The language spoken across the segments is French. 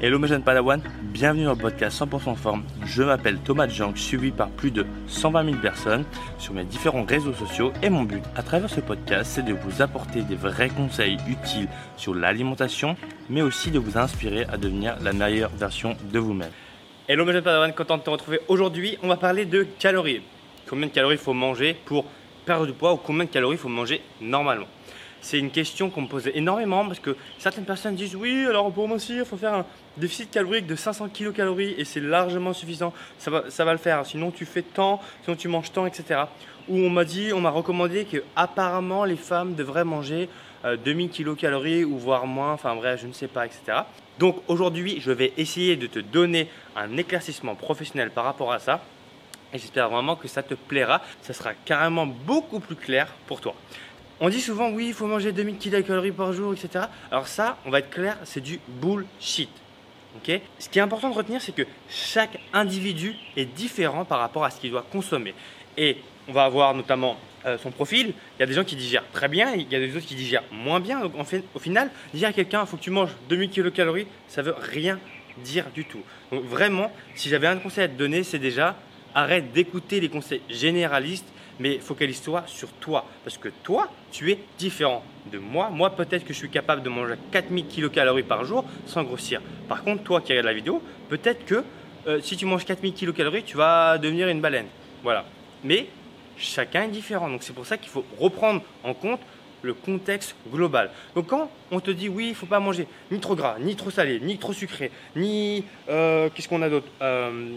Hello mes jeunes Padawan, bienvenue dans le podcast 100% forme. Je m'appelle Thomas Jank, suivi par plus de 120 000 personnes sur mes différents réseaux sociaux et mon but à travers ce podcast c'est de vous apporter des vrais conseils utiles sur l'alimentation mais aussi de vous inspirer à devenir la meilleure version de vous-même. Hello mes jeunes Padawan, content de te retrouver aujourd'hui. On va parler de calories. Combien de calories il faut manger pour perdre du poids ou combien de calories il faut manger normalement? C'est une question qu'on me pose énormément parce que certaines personnes disent oui, alors pour mincir, il faut faire un déficit calorique de 500 kcal et c'est largement suffisant. Ça va, le faire. Sinon, tu fais tant, sinon tu manges tant, etc. Ou on m'a dit, on m'a recommandé que apparemment les femmes devraient manger 2000 euh, kcal ou voire moins. Enfin bref, je ne sais pas, etc. Donc aujourd'hui, je vais essayer de te donner un éclaircissement professionnel par rapport à ça. Et j'espère vraiment que ça te plaira. Ça sera carrément beaucoup plus clair pour toi. On dit souvent, oui, il faut manger 2000 kcal par jour, etc. Alors ça, on va être clair, c'est du bullshit. ce qui est important de retenir, c'est que chaque individu est différent par rapport à ce qu'il doit consommer. Et on va avoir notamment euh, son profil. Il y a des gens qui digèrent très bien, il y a des autres qui digèrent moins bien. Donc au final, dire à quelqu'un, il faut que tu manges 2000 kcal, ça veut rien dire du tout. Donc vraiment, si j'avais un conseil à te donner, c'est déjà arrête d'écouter les conseils généralistes mais focalise-toi sur toi. Parce que toi, tu es différent de moi. Moi, peut-être que je suis capable de manger 4000 kcal par jour sans grossir. Par contre, toi qui regardes la vidéo, peut-être que euh, si tu manges 4000 kcal, tu vas devenir une baleine. Voilà. Mais chacun est différent. Donc c'est pour ça qu'il faut reprendre en compte le contexte global. Donc quand on te dit oui, il faut pas manger ni trop gras, ni trop salé, ni trop sucré, ni euh, qu'est-ce qu'on a d'autre? Euh,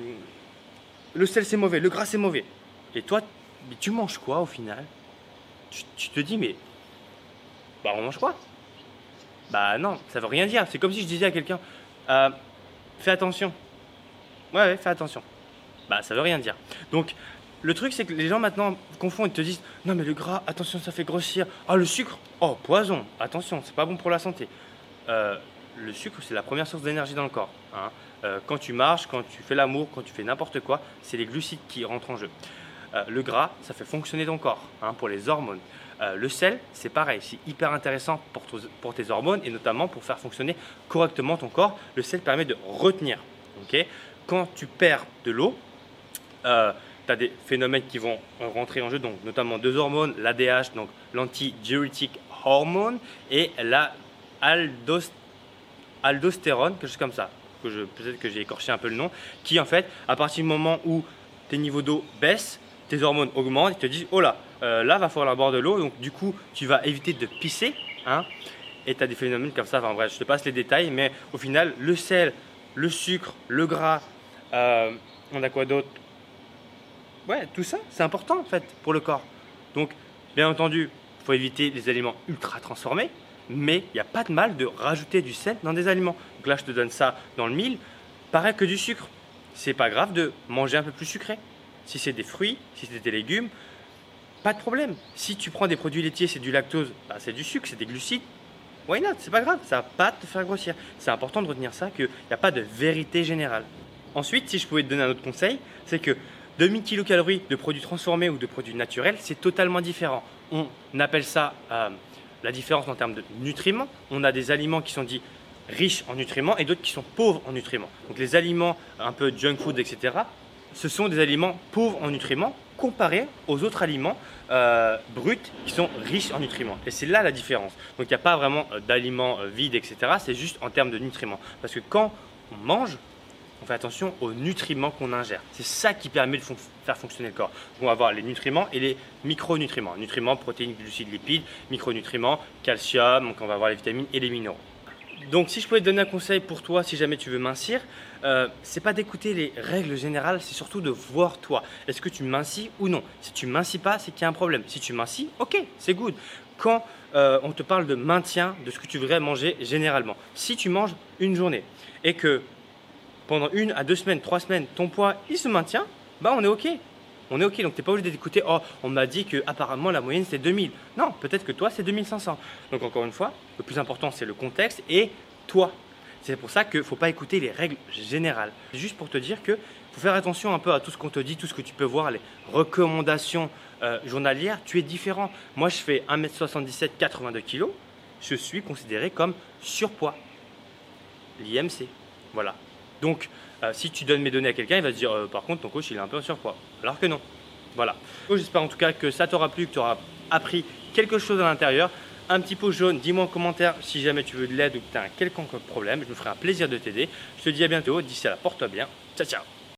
Le sel c'est mauvais, le gras c'est mauvais. Et toi, mais tu manges quoi au final? Tu, te dis, mais. Bah, on mange quoi? Bah, non, ça veut rien dire. C'est comme si je disais à quelqu'un, euh, fais attention. Ouais, ouais, fais attention. Bah, ça veut rien dire. Donc, le truc, c'est que les gens maintenant confondent. Ils te disent, non, mais le gras, attention, ça fait grossir. Ah, le sucre, oh, poison, attention, c'est pas bon pour la santé. Euh, le sucre, c'est la première source d'énergie dans le corps. Hein. Euh, quand tu marches, quand tu fais l'amour, quand tu fais n'importe quoi, c'est les glucides qui rentrent en jeu. Euh, le gras, ça fait fonctionner ton corps hein, pour les hormones. Euh, le sel, c'est pareil, c'est hyper intéressant pour, tes hormones et notamment pour faire fonctionner correctement ton corps. Le sel permet de retenir. Quand tu perds de l'eau, euh, tu as des phénomènes qui vont rentrer en jeu, donc notamment deux hormones, l'ADH, donc l'anti-diurétique hormone, et la quelque chose comme ça. Peut-être que j'ai écorché un peu le nom, qui en fait, à partir du moment où tes niveaux d'eau baissent, tes hormones augmentent, ils te disent oh là, euh, là va falloir boire de l'eau, donc du coup tu vas éviter de pisser, hein, et tu as des phénomènes comme ça, enfin bref, je te passe les détails, mais au final, le sel, le sucre, le gras, euh, on a quoi d'autre? Ouais, tout ça, c'est important en fait pour le corps. Donc, bien entendu, il faut éviter les aliments ultra transformés, mais il n'y a pas de mal de rajouter du sel dans des aliments. Donc là, je te donne ça dans le mille. Pareil que du sucre. C'est pas grave de manger un peu plus sucré si c'est des fruits, si c'est des légumes, pas de problème. Si tu prends des produits laitiers, c'est du lactose, bah, c'est du sucre, c'est des glucides. Why not? C'est pas grave, ça va pas te faire grossir. C'est important de retenir ça, qu'il n'y a pas de vérité générale. Ensuite, si je pouvais te donner un autre conseil, c'est que 2000 kcal de produits transformés ou de produits naturels, c'est totalement différent. On appelle ça euh, la différence en termes de nutriments. On a des aliments qui sont dits riches en nutriments et d'autres qui sont pauvres en nutriments. Donc les aliments un peu junk food, etc., ce sont des aliments pauvres en nutriments comparés aux autres aliments euh, bruts qui sont riches en nutriments. Et c'est là la différence. Donc il n'y a pas vraiment euh, d'aliments euh, vides, etc. C'est juste en termes de nutriments. Parce que quand on mange, on fait attention aux nutriments qu'on ingère. C'est ça qui permet de faire fonctionner le corps. Donc on va avoir les nutriments et les micronutriments. Nutriments, protéines, glucides, lipides, micronutriments, calcium, donc on va avoir les vitamines et les minéraux. Donc si je pouvais te donner un conseil pour toi si jamais tu veux mincir, euh, c'est pas d'écouter les règles générales, c'est surtout de voir toi. Est-ce que tu mincis ou non? Si tu mincis pas, c'est qu'il y a un problème. Si tu mincis, ok, c'est good. Quand euh, on te parle de maintien de ce que tu voudrais manger généralement, si tu manges une journée et que pendant une à deux semaines, trois semaines, ton poids il se maintient, bah on est ok on est ok. Donc tu n'es pas obligé d'écouter, oh, on m'a dit que apparemment la moyenne c'est 2000. Non, peut-être que toi c'est 2500. Donc encore une fois, le plus important c'est le contexte et toi. C'est pour ça qu'il ne faut pas écouter les règles générales. Juste pour te dire que faut faire attention un peu à tout ce qu'on te dit, tout ce que tu peux voir, les recommandations euh, journalières. Tu es différent. Moi je fais 1m77, 82 kg. Je suis considéré comme surpoids. L'IMC. Voilà. Donc, euh, si tu donnes mes données à quelqu'un, il va se dire euh, par contre ton coach il est un peu en surpoids. Alors que non. Voilà. J'espère en tout cas que ça t'aura plu, que tu auras appris quelque chose à l'intérieur. Un petit pot jaune, dis-moi en commentaire si jamais tu veux de l'aide ou que tu as un quelconque problème. Je me ferai un plaisir de t'aider. Je te dis à bientôt. D'ici là, porte-toi bien. Ciao, ciao.